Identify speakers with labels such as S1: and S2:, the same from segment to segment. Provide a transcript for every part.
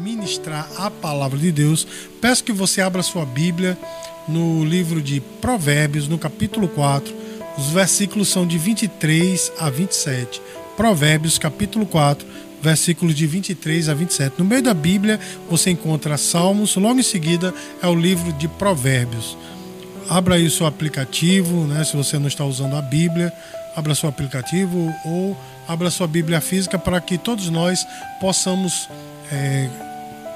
S1: ministrar a palavra de Deus, peço que você abra sua Bíblia no livro de Provérbios, no capítulo 4. Os versículos são de 23 a 27. Provérbios, capítulo 4, versículos de 23 a 27. No meio da Bíblia você encontra Salmos, logo em seguida é o livro de Provérbios. Abra aí o seu aplicativo, né, se você não está usando a Bíblia, abra seu aplicativo ou abra sua Bíblia física para que todos nós possamos é,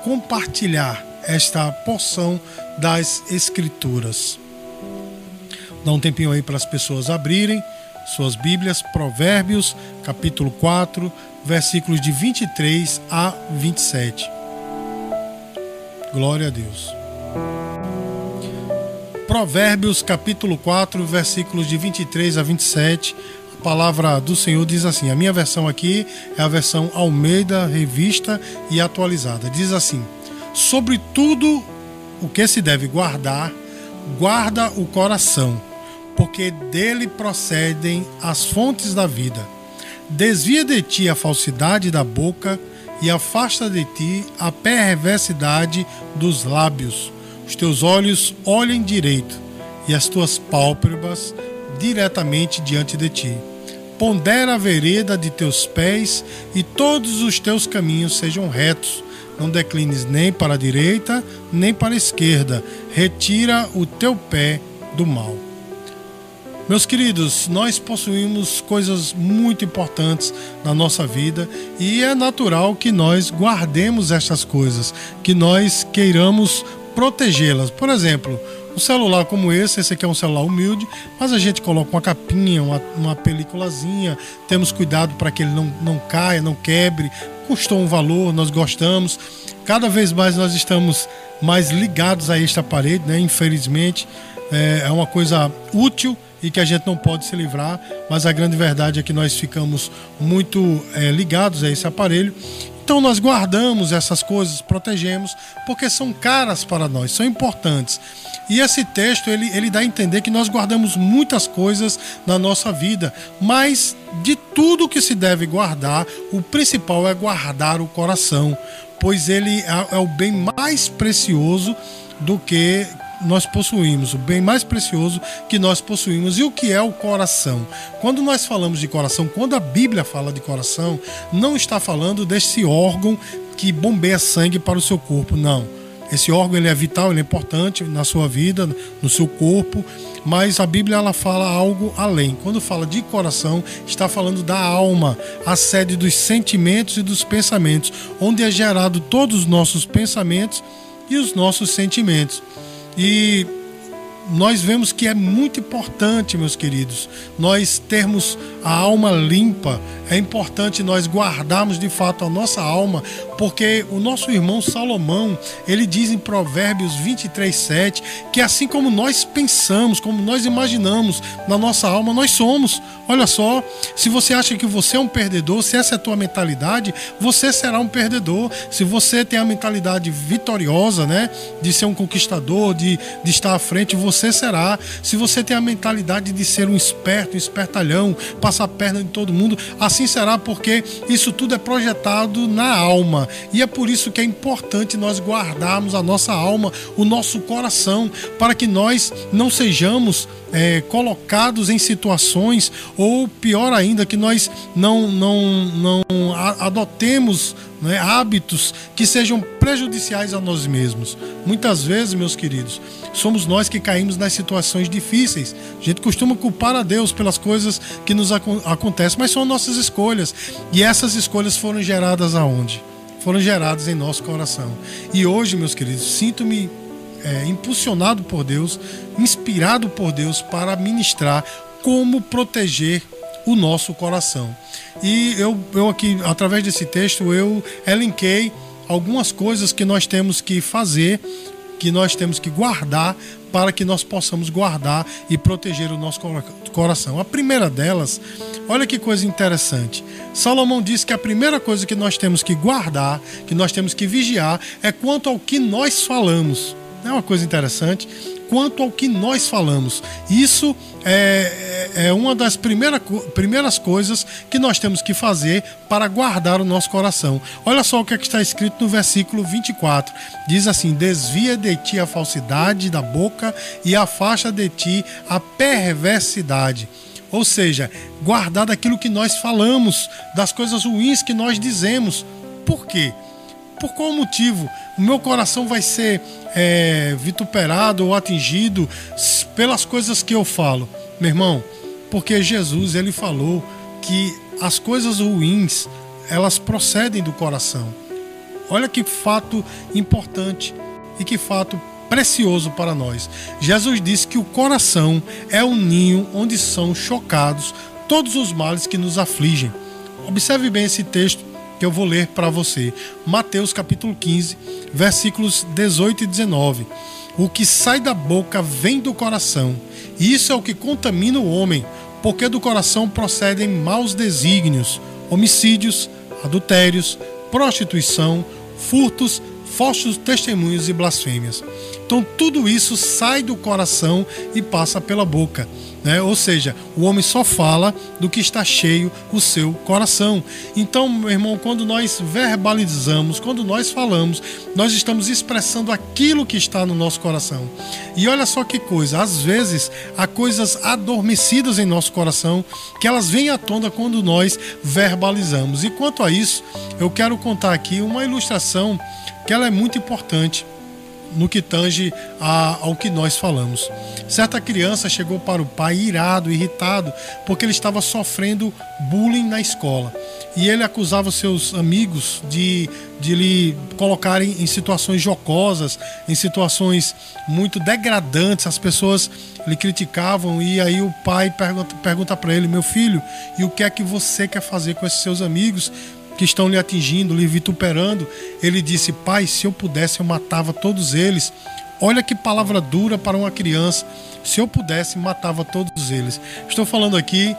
S1: compartilhar esta porção das Escrituras. Dá um tempinho aí para as pessoas abrirem suas Bíblias, Provérbios, capítulo 4, versículos de 23 a 27. Glória a Deus. Provérbios, capítulo 4, versículos de 23 a 27. Palavra do Senhor diz assim: a minha versão aqui é a versão Almeida, revista e atualizada. Diz assim: Sobre tudo o que se deve guardar, guarda o coração, porque dele procedem as fontes da vida. Desvia de ti a falsidade da boca e afasta de ti a perversidade dos lábios. Os teus olhos olhem direito e as tuas pálpebras diretamente diante de ti. Pondera a vereda de teus pés e todos os teus caminhos sejam retos. Não declines nem para a direita nem para a esquerda. Retira o teu pé do mal. Meus queridos, nós possuímos coisas muito importantes na nossa vida e é natural que nós guardemos estas coisas, que nós queiramos protegê-las. Por exemplo, um celular como esse, esse aqui é um celular humilde, mas a gente coloca uma capinha, uma, uma peliculazinha, temos cuidado para que ele não, não caia, não quebre, custou um valor, nós gostamos. Cada vez mais nós estamos mais ligados a este aparelho, né? infelizmente. É, é uma coisa útil e que a gente não pode se livrar, mas a grande verdade é que nós ficamos muito é, ligados a esse aparelho. Então nós guardamos essas coisas, protegemos, porque são caras para nós, são importantes. E esse texto ele, ele dá a entender que nós guardamos muitas coisas na nossa vida, mas de tudo que se deve guardar, o principal é guardar o coração, pois ele é, é o bem mais precioso do que nós possuímos, o bem mais precioso que nós possuímos. E o que é o coração? Quando nós falamos de coração, quando a Bíblia fala de coração, não está falando desse órgão que bombeia sangue para o seu corpo, não. Esse órgão ele é vital, ele é importante na sua vida, no seu corpo, mas a Bíblia ela fala algo além. Quando fala de coração, está falando da alma, a sede dos sentimentos e dos pensamentos, onde é gerado todos os nossos pensamentos e os nossos sentimentos. E nós vemos que é muito importante, meus queridos, nós termos a alma limpa. É importante nós guardarmos de fato a nossa alma, porque o nosso irmão Salomão, ele diz em Provérbios 23:7 que assim como nós pensamos, como nós imaginamos na nossa alma, nós somos. Olha só, se você acha que você é um perdedor, se essa é a tua mentalidade, você será um perdedor. Se você tem a mentalidade vitoriosa, né, de ser um conquistador, de, de estar à frente, você será. Se você tem a mentalidade de ser um esperto, um espertalhão, passar a perna de todo mundo, assim será porque isso tudo é projetado na alma. E é por isso que é importante nós guardarmos a nossa alma, o nosso coração, para que nós não sejamos é, colocados em situações, ou pior ainda, que nós não, não, não adotemos né, hábitos que sejam prejudiciais a nós mesmos. Muitas vezes, meus queridos, somos nós que caímos nas situações difíceis. A gente costuma culpar a Deus pelas coisas que nos ac acontecem, mas são nossas escolhas. E essas escolhas foram geradas aonde? Foram geradas em nosso coração. E hoje, meus queridos, sinto-me é, impulsionado por Deus, inspirado por Deus para ministrar como proteger o nosso coração. E eu, eu aqui, através desse texto, eu elenquei algumas coisas que nós temos que fazer, que nós temos que guardar para que nós possamos guardar e proteger o nosso coração. A primeira delas, olha que coisa interessante. Salomão diz que a primeira coisa que nós temos que guardar, que nós temos que vigiar, é quanto ao que nós falamos. É uma coisa interessante. quanto ao que nós falamos. Isso é, é, é uma das primeira, primeiras coisas que nós temos que fazer para guardar o nosso coração. Olha só o que, é que está escrito no versículo 24: diz assim: Desvia de ti a falsidade da boca e afasta de ti a perversidade. Ou seja, guardar daquilo que nós falamos, das coisas ruins que nós dizemos. Por quê? Por qual motivo o meu coração vai ser é, vituperado ou atingido pelas coisas que eu falo? Meu irmão, porque Jesus ele falou que as coisas ruins elas procedem do coração. Olha que fato importante e que fato precioso para nós. Jesus disse que o coração é um ninho onde são chocados todos os males que nos afligem. Observe bem esse texto que eu vou ler para você. Mateus capítulo 15, versículos 18 e 19. O que sai da boca vem do coração, e isso é o que contamina o homem, porque do coração procedem maus desígnios, homicídios, adultérios, prostituição, furtos, falsos testemunhos e blasfêmias. Então tudo isso sai do coração e passa pela boca. Né? Ou seja, o homem só fala do que está cheio o seu coração. Então, meu irmão, quando nós verbalizamos, quando nós falamos, nós estamos expressando aquilo que está no nosso coração. E olha só que coisa, às vezes há coisas adormecidas em nosso coração que elas vêm à tona quando nós verbalizamos. E quanto a isso, eu quero contar aqui uma ilustração que ela é muito importante no que tange a, ao que nós falamos. Certa criança chegou para o pai irado, irritado, porque ele estava sofrendo bullying na escola. E ele acusava seus amigos de, de lhe colocarem em situações jocosas, em situações muito degradantes. As pessoas lhe criticavam e aí o pai pergunta, pergunta para ele: Meu filho, e o que é que você quer fazer com esses seus amigos? Que estão lhe atingindo, lhe vituperando. Ele disse: Pai, se eu pudesse, eu matava todos eles. Olha que palavra dura para uma criança. Se eu pudesse, matava todos eles. Estou falando aqui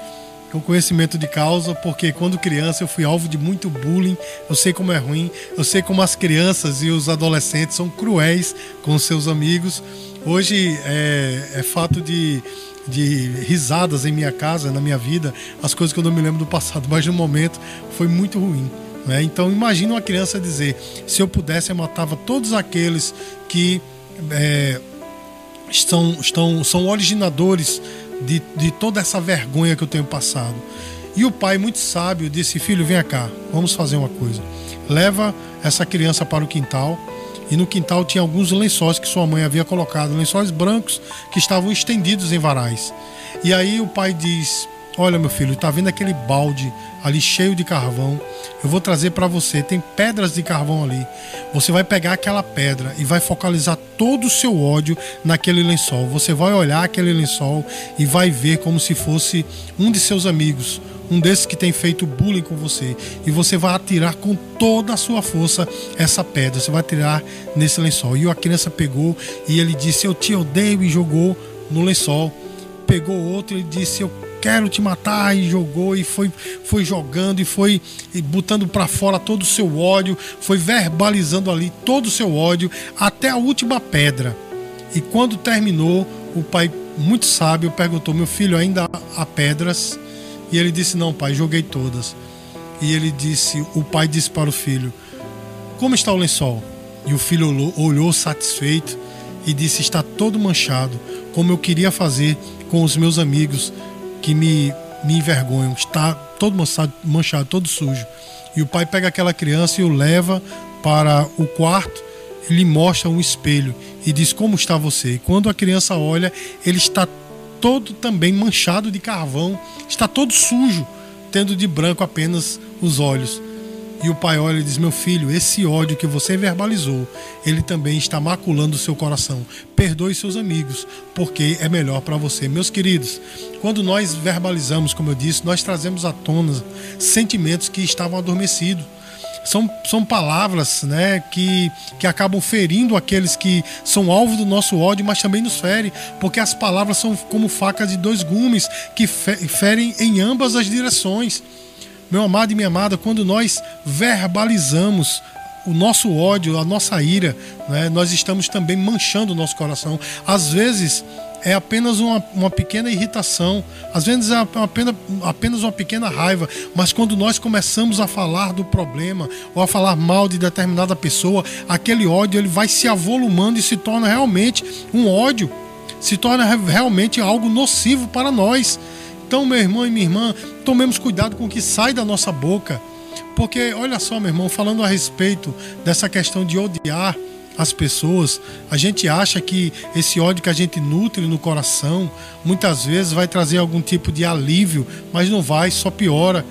S1: com conhecimento de causa, porque quando criança eu fui alvo de muito bullying. Eu sei como é ruim, eu sei como as crianças e os adolescentes são cruéis com seus amigos. Hoje é, é fato de de risadas em minha casa, na minha vida, as coisas que eu não me lembro do passado, mas no momento foi muito ruim. Né? Então imagine uma criança dizer: se eu pudesse, eu matava todos aqueles que é, estão, estão, são originadores de, de toda essa vergonha que eu tenho passado. E o pai, muito sábio, disse: Filho, vem cá, vamos fazer uma coisa. Leva essa criança para o quintal e no quintal tinha alguns lençóis que sua mãe havia colocado, lençóis brancos que estavam estendidos em varais. E aí o pai diz: Olha, meu filho, tá vendo aquele balde ali cheio de carvão? Eu vou trazer para você. Tem pedras de carvão ali. Você vai pegar aquela pedra e vai focalizar todo o seu ódio naquele lençol. Você vai olhar aquele lençol e vai ver como se fosse um de seus amigos, um desses que tem feito bullying com você. E você vai atirar com toda a sua força essa pedra. Você vai atirar nesse lençol. E a criança pegou e ele disse: Eu te odeio, e jogou no lençol. Pegou outro e disse: Eu quero te matar e jogou e foi, foi jogando e foi botando para fora todo o seu ódio, foi verbalizando ali todo o seu ódio até a última pedra. E quando terminou, o pai muito sábio perguntou: "Meu filho, ainda há pedras?" E ele disse: Não, pai, joguei todas. E ele disse: O pai disse para o filho: Como está o lençol? E o filho olhou, olhou satisfeito e disse: Está todo manchado, como eu queria fazer com os meus amigos que me, me envergonham. Está todo manchado, manchado, todo sujo. E o pai pega aquela criança e o leva para o quarto e lhe mostra um espelho e diz: Como está você? E quando a criança olha, ele está todo também manchado de carvão, está todo sujo, tendo de branco apenas os olhos. E o pai olha e diz: Meu filho, esse ódio que você verbalizou, ele também está maculando o seu coração. Perdoe seus amigos, porque é melhor para você. Meus queridos, quando nós verbalizamos, como eu disse, nós trazemos à tona sentimentos que estavam adormecidos são, são palavras né, que, que acabam ferindo aqueles que são alvo do nosso ódio, mas também nos ferem, porque as palavras são como facas de dois gumes que ferem em ambas as direções. Meu amado e minha amada, quando nós verbalizamos o nosso ódio, a nossa ira, né, nós estamos também manchando o nosso coração. Às vezes é apenas uma, uma pequena irritação, às vezes é apenas, apenas uma pequena raiva, mas quando nós começamos a falar do problema ou a falar mal de determinada pessoa, aquele ódio ele vai se avolumando e se torna realmente um ódio, se torna realmente algo nocivo para nós. Então, meu irmão e minha irmã, tomemos cuidado com o que sai da nossa boca. Porque, olha só, meu irmão, falando a respeito dessa questão de odiar as pessoas, a gente acha que esse ódio que a gente nutre no coração muitas vezes vai trazer algum tipo de alívio, mas não vai, só piora.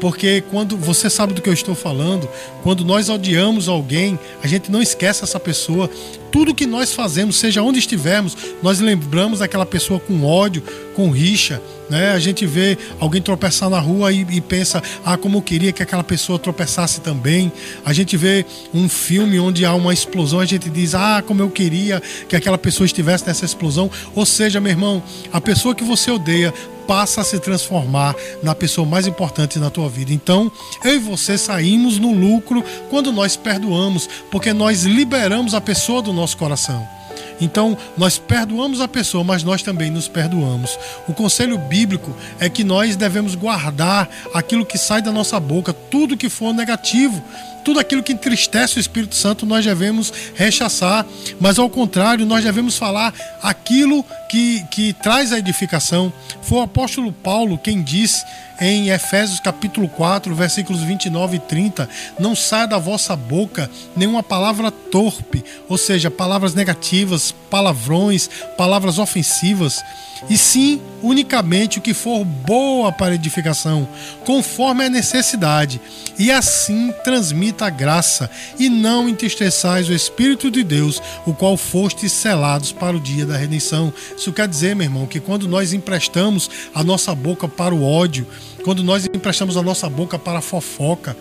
S1: Porque quando você sabe do que eu estou falando, quando nós odiamos alguém, a gente não esquece essa pessoa. Tudo que nós fazemos, seja onde estivermos, nós lembramos daquela pessoa com ódio, com rixa. Né? A gente vê alguém tropeçar na rua e, e pensa, ah, como eu queria que aquela pessoa tropeçasse também. A gente vê um filme onde há uma explosão, a gente diz, ah, como eu queria que aquela pessoa estivesse nessa explosão. Ou seja, meu irmão, a pessoa que você odeia passa a se transformar na pessoa mais importante na tua vida. Então, eu e você saímos no lucro quando nós perdoamos, porque nós liberamos a pessoa do nosso coração. Então, nós perdoamos a pessoa, mas nós também nos perdoamos. O conselho bíblico é que nós devemos guardar aquilo que sai da nossa boca, tudo que for negativo, tudo aquilo que entristece o Espírito Santo, nós devemos rechaçar, mas ao contrário, nós devemos falar aquilo que, que traz a edificação. Foi o apóstolo Paulo quem disse em Efésios capítulo 4, versículos 29 e 30, não saia da vossa boca nenhuma palavra torpe, ou seja, palavras negativas, palavrões, palavras ofensivas, e sim unicamente o que for boa para edificação, conforme a necessidade, e assim transmita a graça, e não entristeçais o Espírito de Deus, o qual fostes selados para o dia da redenção. Isso quer dizer, meu irmão, que quando nós emprestamos a nossa boca para o ódio, quando nós emprestamos a nossa boca para a fofoca,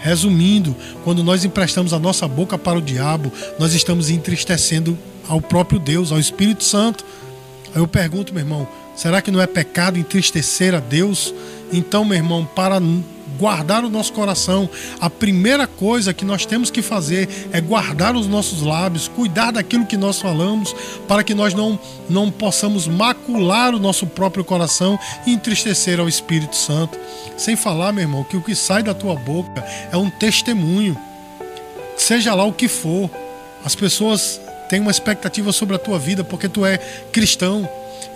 S1: resumindo, quando nós emprestamos a nossa boca para o diabo, nós estamos entristecendo ao próprio Deus, ao Espírito Santo. Aí eu pergunto, meu irmão, será que não é pecado entristecer a Deus? Então, meu irmão, para guardar o nosso coração, a primeira coisa que nós temos que fazer é guardar os nossos lábios, cuidar daquilo que nós falamos, para que nós não, não possamos macular o nosso próprio coração e entristecer ao Espírito Santo. Sem falar, meu irmão, que o que sai da tua boca é um testemunho, seja lá o que for. As pessoas têm uma expectativa sobre a tua vida porque tu é cristão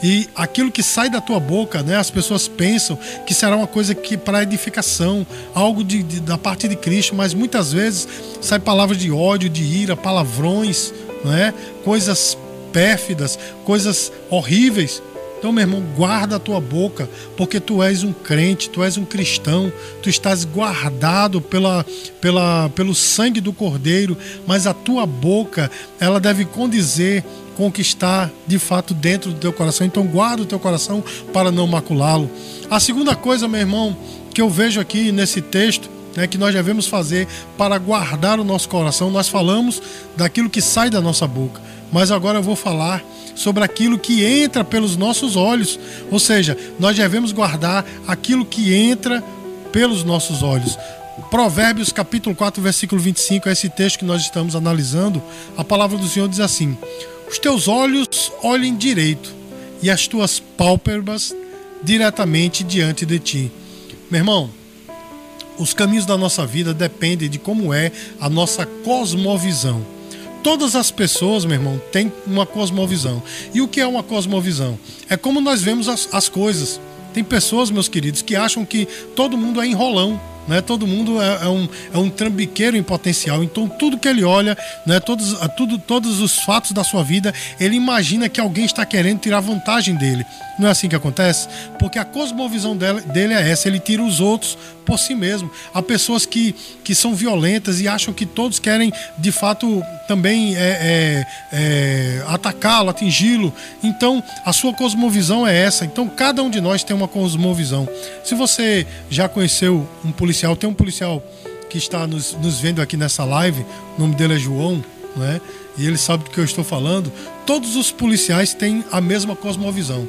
S1: e aquilo que sai da tua boca, né, as pessoas pensam que será uma coisa que para edificação, algo de, de, da parte de Cristo, mas muitas vezes sai palavras de ódio, de ira, palavrões, né, coisas pérfidas, coisas horríveis. Então, meu irmão, guarda a tua boca, porque tu és um crente, tu és um cristão, tu estás guardado pela, pela, pelo sangue do Cordeiro, mas a tua boca, ela deve condizer está de fato dentro do teu coração. Então guarda o teu coração para não maculá-lo. A segunda coisa, meu irmão, que eu vejo aqui nesse texto, né, que nós devemos fazer para guardar o nosso coração, nós falamos daquilo que sai da nossa boca. Mas agora eu vou falar sobre aquilo que entra pelos nossos olhos. Ou seja, nós devemos guardar aquilo que entra pelos nossos olhos. Provérbios capítulo 4, versículo 25, é esse texto que nós estamos analisando. A palavra do Senhor diz assim: os teus olhos olhem direito e as tuas pálpebras diretamente diante de ti. Meu irmão, os caminhos da nossa vida dependem de como é a nossa cosmovisão. Todas as pessoas, meu irmão, têm uma cosmovisão. E o que é uma cosmovisão? É como nós vemos as, as coisas. Tem pessoas, meus queridos, que acham que todo mundo é enrolão né? Todo mundo é, é, um, é um trambiqueiro em potencial. Então, tudo que ele olha, né? todos, tudo, todos os fatos da sua vida, ele imagina que alguém está querendo tirar vantagem dele. Não é assim que acontece? Porque a cosmovisão dele, dele é essa: ele tira os outros por si mesmo. Há pessoas que, que são violentas e acham que todos querem, de fato, também é, é, é, atacá-lo, atingi-lo. Então, a sua cosmovisão é essa. Então, cada um de nós tem uma cosmovisão. Se você já conheceu um policial, tem um policial que está nos, nos vendo aqui nessa live, o nome dele é João, né? e ele sabe do que eu estou falando. Todos os policiais têm a mesma cosmovisão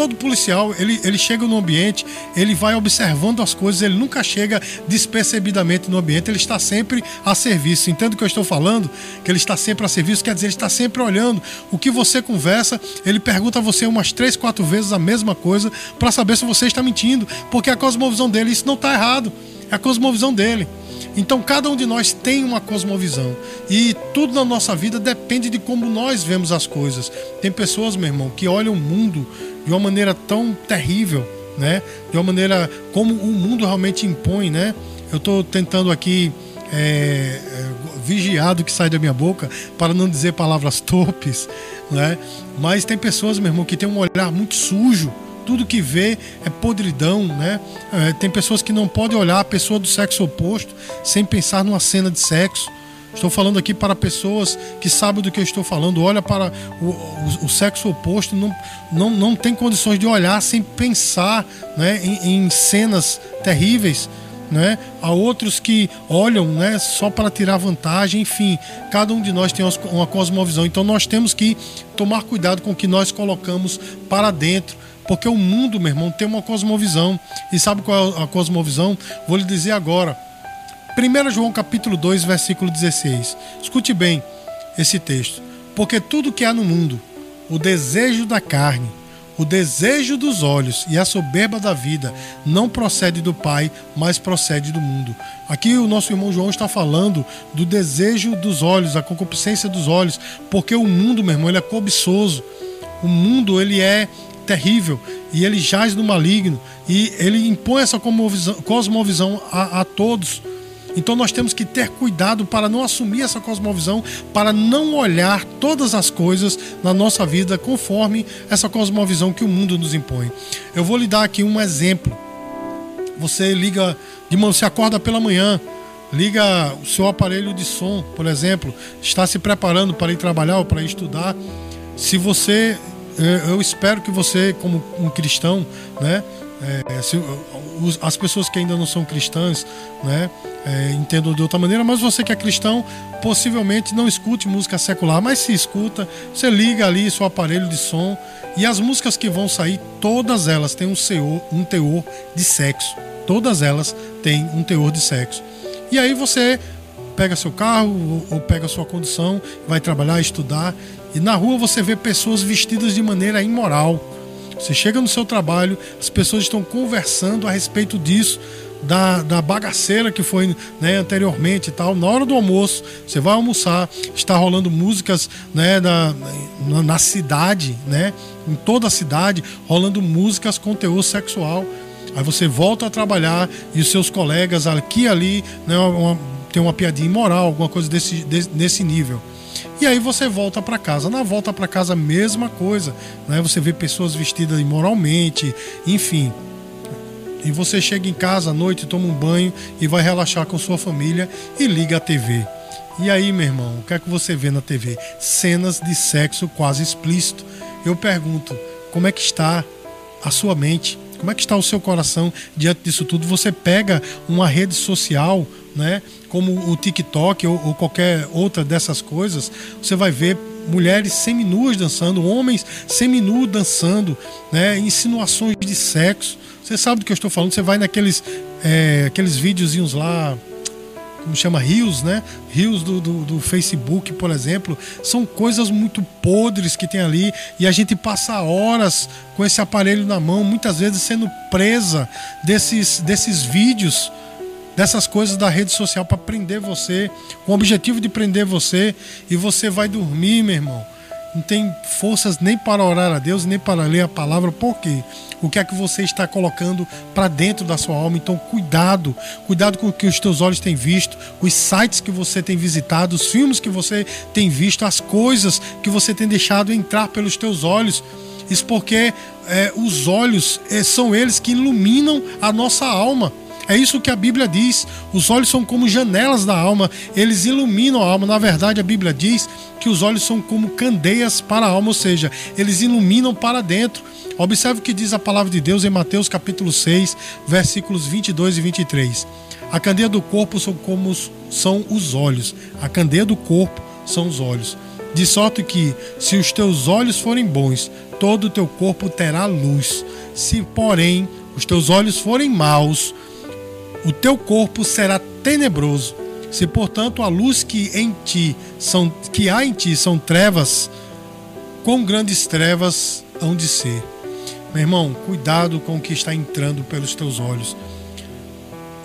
S1: todo policial, ele, ele chega no ambiente, ele vai observando as coisas, ele nunca chega despercebidamente no ambiente, ele está sempre a serviço. Entende o que eu estou falando? Que ele está sempre a serviço, quer dizer, ele está sempre olhando. O que você conversa, ele pergunta a você umas três, quatro vezes a mesma coisa para saber se você está mentindo, porque a cosmovisão dele, isso não está errado, é a cosmovisão dele. Então cada um de nós tem uma cosmovisão e tudo na nossa vida depende de como nós vemos as coisas. Tem pessoas, meu irmão, que olham o mundo de uma maneira tão terrível, né? De uma maneira como o mundo realmente impõe, né? Eu estou tentando aqui é, é, vigiar do que sai da minha boca para não dizer palavras torpes, né? Mas tem pessoas, meu irmão, que tem um olhar muito sujo tudo que vê é podridão, né? É, tem pessoas que não podem olhar a pessoa do sexo oposto sem pensar numa cena de sexo. Estou falando aqui para pessoas que sabem do que eu estou falando. Olha para o, o, o sexo oposto, não, não, não tem condições de olhar sem pensar né, em, em cenas terríveis. Né? Há outros que olham né, só para tirar vantagem, enfim, cada um de nós tem uma cosmovisão. Então nós temos que tomar cuidado com o que nós colocamos para dentro porque o mundo, meu irmão, tem uma cosmovisão. E sabe qual é a cosmovisão? Vou lhe dizer agora. 1 João capítulo 2, versículo 16. Escute bem esse texto. Porque tudo que há no mundo, o desejo da carne, o desejo dos olhos e a soberba da vida não procede do Pai, mas procede do mundo. Aqui o nosso irmão João está falando do desejo dos olhos, a concupiscência dos olhos, porque o mundo, meu irmão, ele é cobiçoso. O mundo ele é terrível e ele jaz no maligno e ele impõe essa cosmovisão a, a todos. Então nós temos que ter cuidado para não assumir essa cosmovisão, para não olhar todas as coisas na nossa vida conforme essa cosmovisão que o mundo nos impõe. Eu vou lhe dar aqui um exemplo. Você liga de manhã, você acorda pela manhã, liga o seu aparelho de som, por exemplo, está se preparando para ir trabalhar ou para ir estudar. Se você eu espero que você, como um cristão, né, é, se, as pessoas que ainda não são cristãs, né, é, entendam de outra maneira, mas você que é cristão, possivelmente não escute música secular, mas se escuta, você liga ali seu aparelho de som e as músicas que vão sair, todas elas têm um teor, um teor de sexo. Todas elas têm um teor de sexo. E aí você pega seu carro ou, ou pega sua condição, vai trabalhar, estudar e na rua você vê pessoas vestidas de maneira imoral. Você chega no seu trabalho, as pessoas estão conversando a respeito disso, da, da bagaceira que foi né, anteriormente e tal. Na hora do almoço, você vai almoçar, está rolando músicas né, na, na, na cidade, né, em toda a cidade, rolando músicas com teor sexual. Aí você volta a trabalhar e os seus colegas aqui e ali né, uma, tem uma piadinha imoral, alguma coisa desse, nesse nível. E aí você volta para casa. Na volta para casa, mesma coisa. Né? Você vê pessoas vestidas imoralmente, enfim. E você chega em casa à noite, toma um banho e vai relaxar com sua família e liga a TV. E aí, meu irmão, o que é que você vê na TV? Cenas de sexo quase explícito. Eu pergunto, como é que está a sua mente? Como é que está o seu coração diante disso tudo? Você pega uma rede social, né? como o TikTok ou, ou qualquer outra dessas coisas, você vai ver mulheres seminuas dançando, homens seminus dançando, né? insinuações de sexo. Você sabe do que eu estou falando? Você vai naqueles é, aqueles videozinhos lá, como chama, rios, né? Rios do, do, do, Facebook, por exemplo, são coisas muito podres que tem ali e a gente passa horas com esse aparelho na mão, muitas vezes sendo presa desses, desses vídeos dessas coisas da rede social para prender você, com o objetivo de prender você, e você vai dormir, meu irmão. Não tem forças nem para orar a Deus, nem para ler a palavra, por quê? O que é que você está colocando para dentro da sua alma? Então, cuidado, cuidado com o que os teus olhos têm visto, os sites que você tem visitado, os filmes que você tem visto, as coisas que você tem deixado entrar pelos teus olhos. Isso porque é, os olhos é, são eles que iluminam a nossa alma. É isso que a Bíblia diz. Os olhos são como janelas da alma, eles iluminam a alma. Na verdade, a Bíblia diz que os olhos são como candeias para a alma, ou seja, eles iluminam para dentro. Observe o que diz a palavra de Deus em Mateus capítulo 6, versículos 22 e 23. A candeia do corpo são como são os olhos. A candeia do corpo são os olhos. De sorte que, se os teus olhos forem bons, todo o teu corpo terá luz. Se, porém, os teus olhos forem maus, o teu corpo será tenebroso. Se, portanto, a luz que em ti são que há em ti são trevas, quão grandes trevas hão de ser. Meu irmão, cuidado com o que está entrando pelos teus olhos.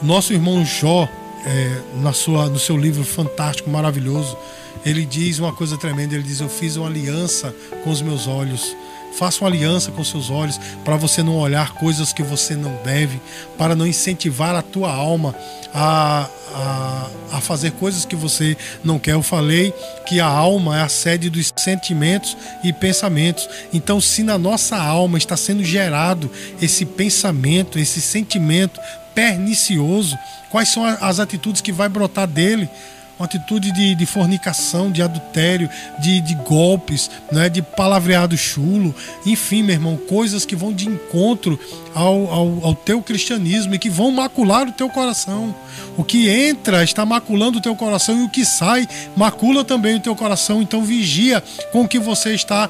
S1: Nosso irmão Jó, é, na sua, no seu livro fantástico, maravilhoso, ele diz uma coisa tremenda. Ele diz: Eu fiz uma aliança com os meus olhos. Faça uma aliança com seus olhos para você não olhar coisas que você não deve, para não incentivar a tua alma a, a, a, fazer coisas que você não quer. Eu falei que a alma é a sede dos sentimentos e pensamentos. Então, se na nossa alma está sendo gerado esse pensamento, esse sentimento pernicioso, quais são as atitudes que vai brotar dele? Uma atitude de, de fornicação, de adultério, de, de golpes, né, de palavreado chulo, enfim, meu irmão, coisas que vão de encontro ao, ao, ao teu cristianismo e que vão macular o teu coração. O que entra está maculando o teu coração e o que sai macula também o teu coração. Então vigia com o que você está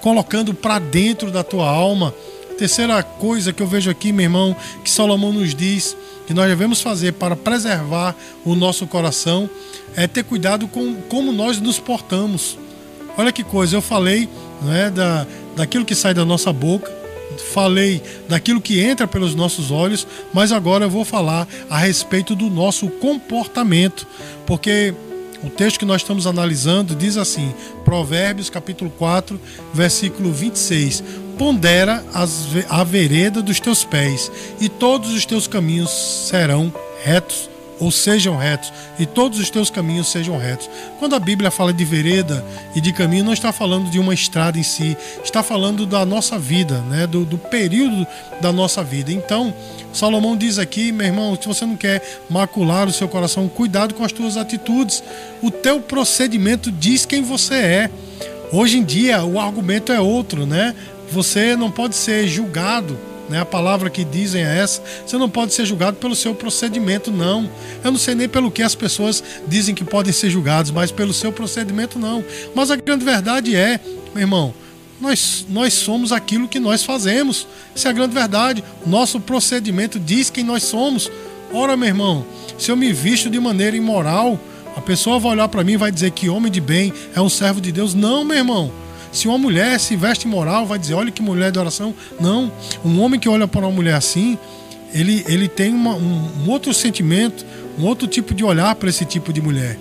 S1: colocando para dentro da tua alma. Terceira coisa que eu vejo aqui, meu irmão, que Salomão nos diz que nós devemos fazer para preservar o nosso coração é ter cuidado com como nós nos portamos. Olha que coisa, eu falei né, da, daquilo que sai da nossa boca, falei daquilo que entra pelos nossos olhos, mas agora eu vou falar a respeito do nosso comportamento, porque o texto que nós estamos analisando diz assim, Provérbios capítulo 4, versículo 26: Pondera as, a vereda dos teus pés, e todos os teus caminhos serão retos ou sejam retos, e todos os teus caminhos sejam retos. Quando a Bíblia fala de vereda e de caminho, não está falando de uma estrada em si, está falando da nossa vida, né? do, do período da nossa vida. Então, Salomão diz aqui, meu irmão, se você não quer macular o seu coração, cuidado com as tuas atitudes. O teu procedimento diz quem você é. Hoje em dia, o argumento é outro, né? Você não pode ser julgado né? A palavra que dizem é essa. Você não pode ser julgado pelo seu procedimento, não. Eu não sei nem pelo que as pessoas dizem que podem ser julgados, mas pelo seu procedimento, não. Mas a grande verdade é, meu irmão, nós, nós somos aquilo que nós fazemos. Essa é a grande verdade. Nosso procedimento diz quem nós somos. Ora, meu irmão, se eu me visto de maneira imoral, a pessoa vai olhar para mim e vai dizer que homem de bem é um servo de Deus. Não, meu irmão. Se uma mulher se veste moral, vai dizer, olha que mulher de oração. Não. Um homem que olha para uma mulher assim, ele, ele tem uma, um, um, outro sentimento, um outro tipo de olhar para esse tipo de mulher.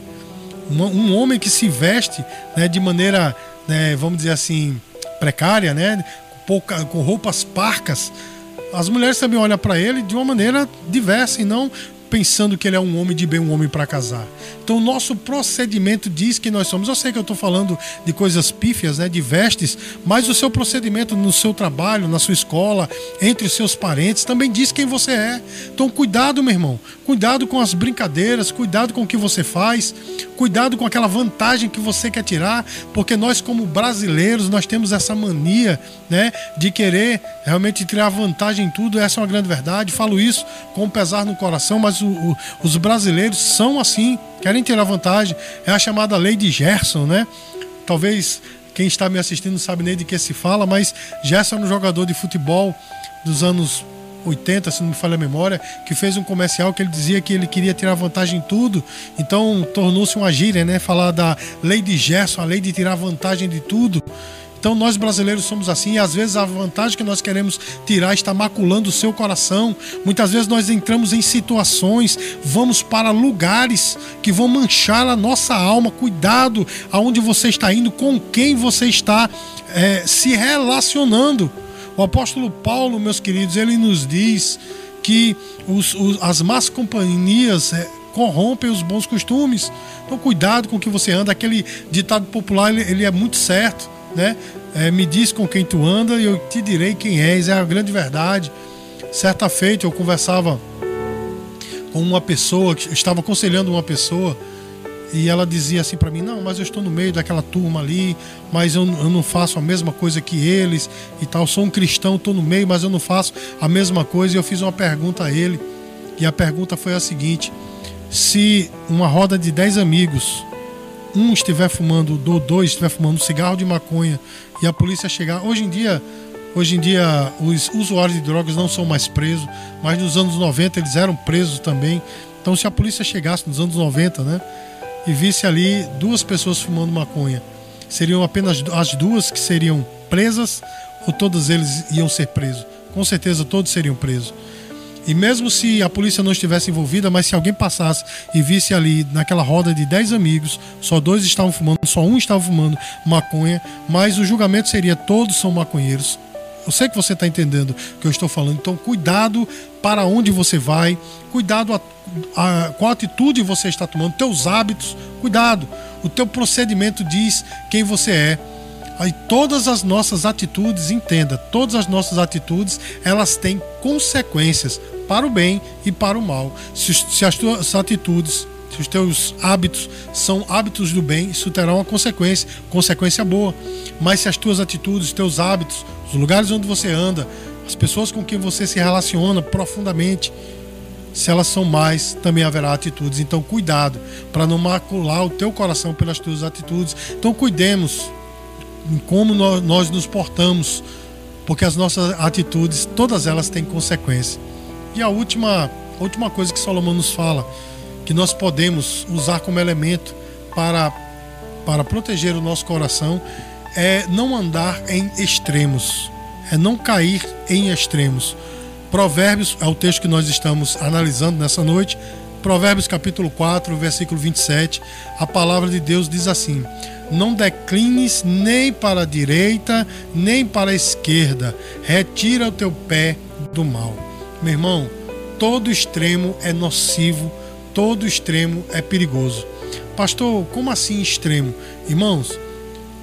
S1: Um, um homem que se veste né, de maneira, né, vamos dizer assim, precária, né, pouca, com roupas parcas, as mulheres também olham para ele de uma maneira diversa e não pensando que ele é um homem de bem, um homem para casar. Então, o nosso procedimento diz que nós somos. Eu sei que eu estou falando de coisas pífias, né, de vestes, mas o seu procedimento no seu trabalho, na sua escola, entre os seus parentes, também diz quem você é. Então, cuidado, meu irmão. Cuidado com as brincadeiras, cuidado com o que você faz, cuidado com aquela vantagem que você quer tirar, porque nós, como brasileiros, nós temos essa mania né, de querer realmente tirar vantagem em tudo. Essa é uma grande verdade. Falo isso com pesar no coração, mas o, o, os brasileiros são assim, querem tirar vantagem. É a chamada lei de Gerson, né? Talvez quem está me assistindo não sabe nem de que se fala, mas Gerson é um jogador de futebol dos anos 80, se não me falha a memória, que fez um comercial que ele dizia que ele queria tirar vantagem em tudo, então tornou-se uma gíria, né? Falar da lei de Gerson, a lei de tirar vantagem de tudo. Então nós brasileiros somos assim e às vezes a vantagem que nós queremos tirar está maculando o seu coração. Muitas vezes nós entramos em situações, vamos para lugares que vão manchar a nossa alma. Cuidado aonde você está indo, com quem você está é, se relacionando. O apóstolo Paulo, meus queridos, ele nos diz que os, os, as más companhias é, corrompem os bons costumes. Então cuidado com o que você anda. Aquele ditado popular ele, ele é muito certo né? É, me diz com quem tu anda e eu te direi quem és. É a grande verdade. Certa feita eu conversava com uma pessoa, que estava aconselhando uma pessoa e ela dizia assim para mim: Não, mas eu estou no meio daquela turma ali, mas eu, eu, não faço a mesma coisa que eles e tal. Sou um cristão, estou no meio, mas eu não faço a mesma coisa. E eu fiz uma pergunta a ele, e a pergunta foi a seguinte: Se uma roda de 10 amigos um estiver fumando, ou dois estiver fumando um cigarro de maconha e a polícia chegar, hoje em dia, hoje em dia os usuários de drogas não são mais presos, mas nos anos 90 eles eram presos também. Então se a polícia chegasse nos anos 90, né, e visse ali duas pessoas fumando maconha, seriam apenas as duas que seriam presas ou todos eles iam ser presos? Com certeza todos seriam presos. E mesmo se a polícia não estivesse envolvida, mas se alguém passasse e visse ali naquela roda de 10 amigos, só dois estavam fumando, só um estava fumando maconha, mas o julgamento seria todos são maconheiros. Eu sei que você está entendendo o que eu estou falando, então cuidado para onde você vai, cuidado a, a, qual atitude você está tomando, teus hábitos, cuidado. O teu procedimento diz quem você é. Aí todas as nossas atitudes, entenda, todas as nossas atitudes, elas têm consequências para o bem e para o mal. Se, se as tuas atitudes, se os teus hábitos são hábitos do bem, isso terá uma consequência, consequência boa. Mas se as tuas atitudes, os teus hábitos, os lugares onde você anda, as pessoas com quem você se relaciona profundamente, se elas são mais, também haverá atitudes. Então, cuidado para não macular o teu coração pelas tuas atitudes. Então, cuidemos em como nós nos portamos, porque as nossas atitudes, todas elas têm consequência. E a última, a última coisa que Salomão nos fala, que nós podemos usar como elemento para, para proteger o nosso coração, é não andar em extremos, é não cair em extremos. Provérbios é o texto que nós estamos analisando nessa noite. Provérbios capítulo 4, versículo 27. A palavra de Deus diz assim: Não declines nem para a direita, nem para a esquerda. Retira o teu pé do mal. Meu irmão, todo extremo é nocivo, todo extremo é perigoso. Pastor, como assim extremo? Irmãos,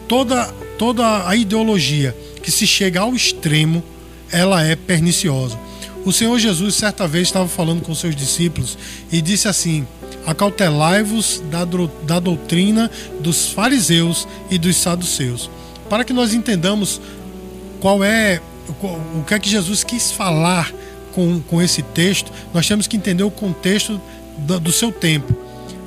S1: toda, toda a ideologia que se chega ao extremo, ela é perniciosa. O Senhor Jesus, certa vez, estava falando com seus discípulos e disse assim: Acautelai-vos da, da doutrina dos fariseus e dos saduceus. Para que nós entendamos qual é o que é que Jesus quis falar com, com esse texto, nós temos que entender o contexto do, do seu tempo.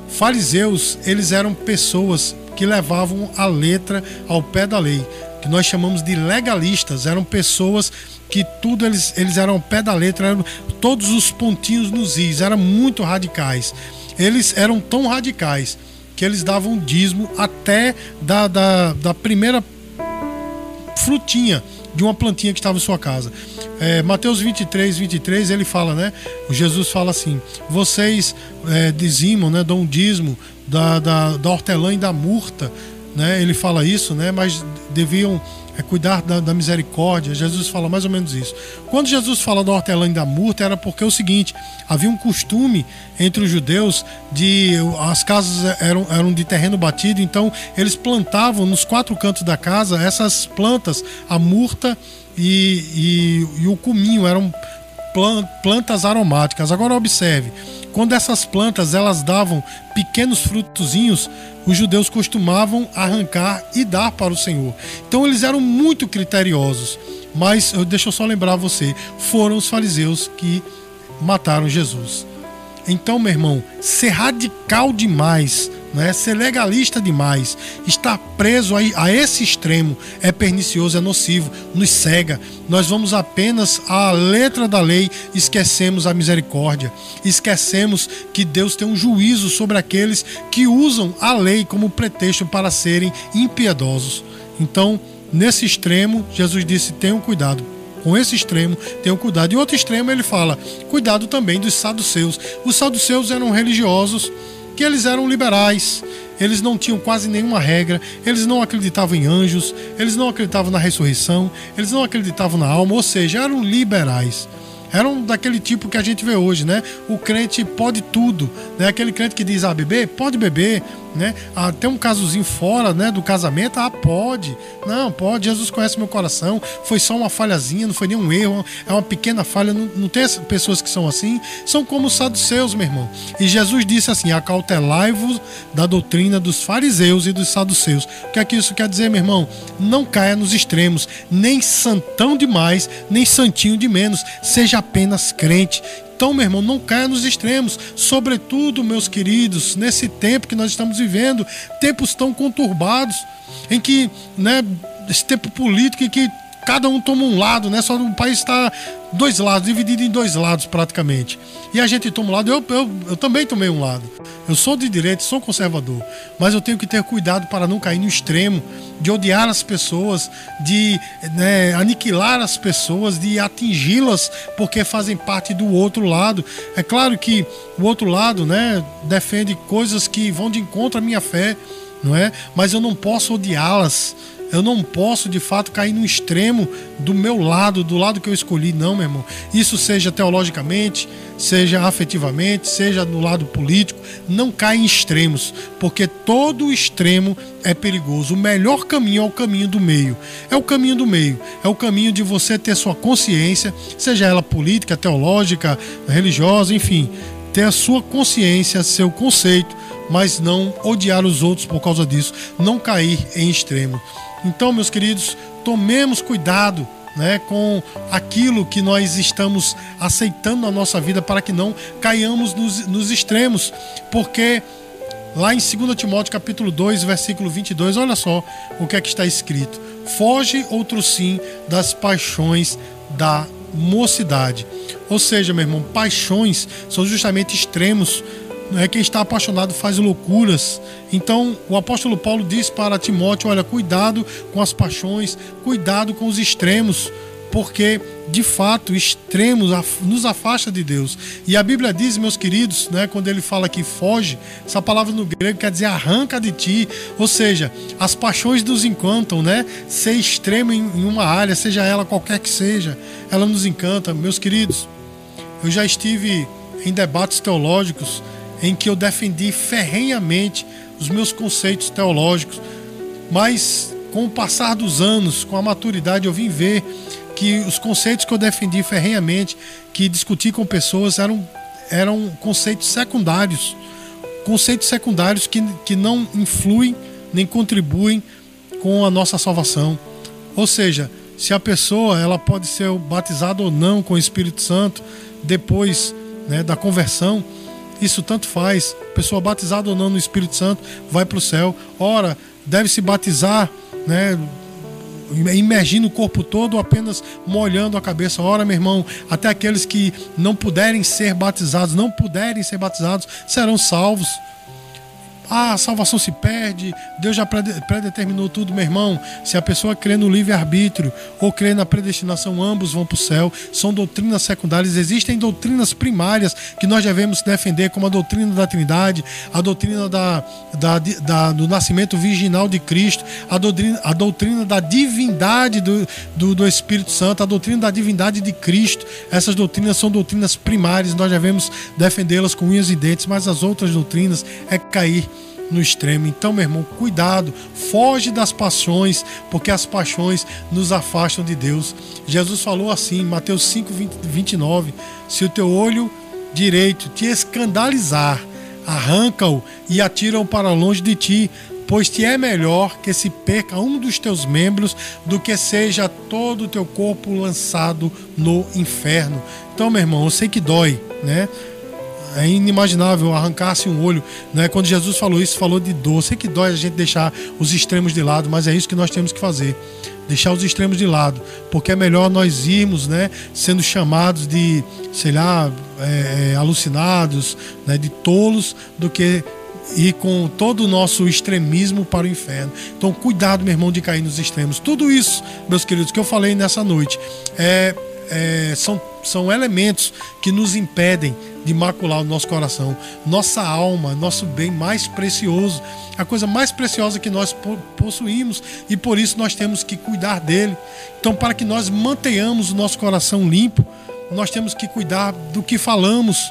S1: Fariseus, eles eram pessoas que levavam a letra ao pé da lei, que nós chamamos de legalistas, eram pessoas que tudo eles, eles eram ao pé da letra, eram todos os pontinhos nos is, eram muito radicais. Eles eram tão radicais que eles davam dízimo até da, da, da primeira frutinha de uma plantinha que estava em sua casa. É, Mateus 23, 23, ele fala, né? O Jesus fala assim: vocês é, dizimam, né? Dão um dízimo da, da, da hortelã e da murta, né? Ele fala isso, né? Mas deviam é cuidar da, da, misericórdia. Jesus fala mais ou menos isso. Quando Jesus fala da hortelã e da murta, era porque é o seguinte: havia um costume entre os judeus de as casas eram, eram de terreno batido, então eles plantavam nos quatro cantos da casa essas plantas, a murta e, e, e o cominho, eram plantas aromáticas. Agora observe, quando essas plantas elas davam pequenos frutozinhos, os judeus costumavam arrancar e dar para o Senhor. Então eles eram muito criteriosos. Mas deixa eu só lembrar você, foram os fariseus que mataram Jesus. Então, meu irmão, ser radical demais né? ser legalista demais, estar preso a, a esse extremo é pernicioso, é nocivo, nos cega. Nós vamos apenas à letra da lei, esquecemos a misericórdia, esquecemos que Deus tem um juízo sobre aqueles que usam a lei como pretexto para serem impiedosos. Então, nesse extremo, Jesus disse: tenham cuidado, com esse extremo, tenham cuidado. E outro extremo ele fala: cuidado também dos saduceus. Os saduceus eram religiosos que eles eram liberais, eles não tinham quase nenhuma regra, eles não acreditavam em anjos, eles não acreditavam na ressurreição, eles não acreditavam na alma, ou seja, eram liberais. Eram daquele tipo que a gente vê hoje, né? O crente pode tudo, né? Aquele crente que diz, ah, beber? Pode beber né? Ah, tem um casozinho fora, né, do casamento? Ah, pode. Não, pode. Jesus conhece meu coração. Foi só uma falhazinha, não foi nenhum erro, é uma pequena falha. Não, não tem pessoas que são assim. São como os saduceus, meu irmão. E Jesus disse assim: acautelai-vos da doutrina dos fariseus e dos saduceus. O que é que isso quer dizer, meu irmão? Não caia nos extremos, nem santão demais, nem santinho de menos. Seja apenas crente Então, meu irmão, não caia nos extremos. Sobretudo, meus queridos, nesse tempo que nós estamos vivendo, tempos tão conturbados, em que, né, esse tempo político em que cada um toma um lado, né? Só o país está dois lados, dividido em dois lados praticamente. E a gente toma um lado, eu, eu, eu também tomei um lado. Eu sou de direita, sou conservador, mas eu tenho que ter cuidado para não cair no extremo de odiar as pessoas, de né, aniquilar as pessoas, de atingi-las porque fazem parte do outro lado. É claro que o outro lado, né, defende coisas que vão de encontro à minha fé, não é? Mas eu não posso odiá-las eu não posso de fato cair no extremo do meu lado, do lado que eu escolhi, não, meu irmão. Isso seja teologicamente, seja afetivamente, seja no lado político, não cai em extremos, porque todo extremo é perigoso. O melhor caminho é o caminho do meio. É o caminho do meio, é o caminho de você ter sua consciência, seja ela política, teológica, religiosa, enfim, ter a sua consciência, seu conceito, mas não odiar os outros por causa disso, não cair em extremo. Então, meus queridos, tomemos cuidado né, com aquilo que nós estamos aceitando na nossa vida para que não caiamos nos, nos extremos, porque lá em 2 Timóteo capítulo 2, versículo 22, olha só o que é que está escrito: Foge outro sim das paixões da mocidade. Ou seja, meu irmão, paixões são justamente extremos é quem está apaixonado faz loucuras. Então, o apóstolo Paulo diz para Timóteo: olha, cuidado com as paixões, cuidado com os extremos, porque de fato extremos nos afasta de Deus. E a Bíblia diz, meus queridos, né, quando ele fala que foge, essa palavra no grego quer dizer arranca de ti, ou seja, as paixões nos encantam, né? Ser extremo em uma área, seja ela qualquer que seja, ela nos encanta, meus queridos. Eu já estive em debates teológicos em que eu defendi ferrenhamente os meus conceitos teológicos, mas com o passar dos anos, com a maturidade, eu vim ver que os conceitos que eu defendi ferrenhamente, que discuti com pessoas, eram, eram conceitos secundários. Conceitos secundários que, que não influem nem contribuem com a nossa salvação. Ou seja, se a pessoa ela pode ser batizada ou não com o Espírito Santo depois né, da conversão, isso tanto faz. Pessoa batizada ou não no Espírito Santo vai para o céu. Ora, deve se batizar, né? Imergindo o corpo todo ou apenas molhando a cabeça. Ora, meu irmão, até aqueles que não puderem ser batizados, não puderem ser batizados, serão salvos. Ah, a salvação se perde, Deus já predeterminou tudo, meu irmão. Se a pessoa crê no livre-arbítrio ou crê na predestinação, ambos vão para o céu. São doutrinas secundárias. Existem doutrinas primárias que nós devemos defender, como a doutrina da Trindade, a doutrina da, da, da do nascimento virginal de Cristo, a doutrina, a doutrina da divindade do, do, do Espírito Santo, a doutrina da divindade de Cristo. Essas doutrinas são doutrinas primárias, nós devemos defendê-las com unhas e dentes, mas as outras doutrinas é cair no extremo. Então, meu irmão, cuidado, foge das paixões, porque as paixões nos afastam de Deus. Jesus falou assim, Mateus 5, 20, 29: Se o teu olho direito te escandalizar, arranca-o e atira-o para longe de ti, pois te é melhor que se perca um dos teus membros do que seja todo o teu corpo lançado no inferno. Então, meu irmão, eu sei que dói, né? É inimaginável arrancar-se um olho. Né? Quando Jesus falou isso, falou de dor. Sei que dói a gente deixar os extremos de lado, mas é isso que nós temos que fazer. Deixar os extremos de lado. Porque é melhor nós irmos né, sendo chamados de, sei lá, é, é alucinados, né, de tolos, do que ir com todo o nosso extremismo para o inferno. Então, cuidado, meu irmão, de cair nos extremos. Tudo isso, meus queridos, que eu falei nessa noite, é, é, são, são elementos que nos impedem de macular o nosso coração, nossa alma, nosso bem mais precioso, a coisa mais preciosa que nós possuímos. E por isso nós temos que cuidar dele. Então, para que nós mantenhamos o nosso coração limpo, nós temos que cuidar do que falamos,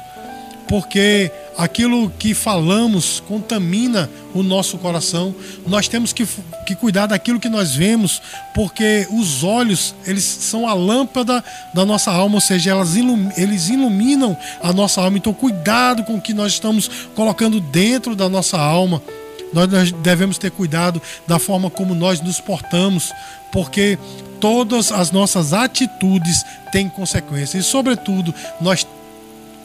S1: porque aquilo que falamos contamina o nosso coração. Nós temos que, que cuidar daquilo que nós vemos, porque os olhos, eles são a lâmpada da nossa alma, ou seja, elas ilum, eles iluminam a nossa alma. Então, cuidado com o que nós estamos colocando dentro da nossa alma. Nós devemos ter cuidado da forma como nós nos portamos, porque todas as nossas atitudes têm consequências. E, sobretudo, nós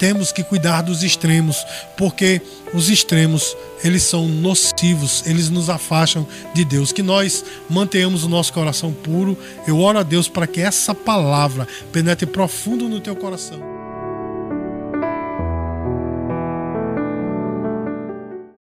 S1: temos que cuidar dos extremos, porque os extremos, eles são nocivos, eles nos afastam de Deus. Que nós mantenhamos o nosso coração puro. Eu oro a Deus para que essa palavra penetre profundo no teu coração.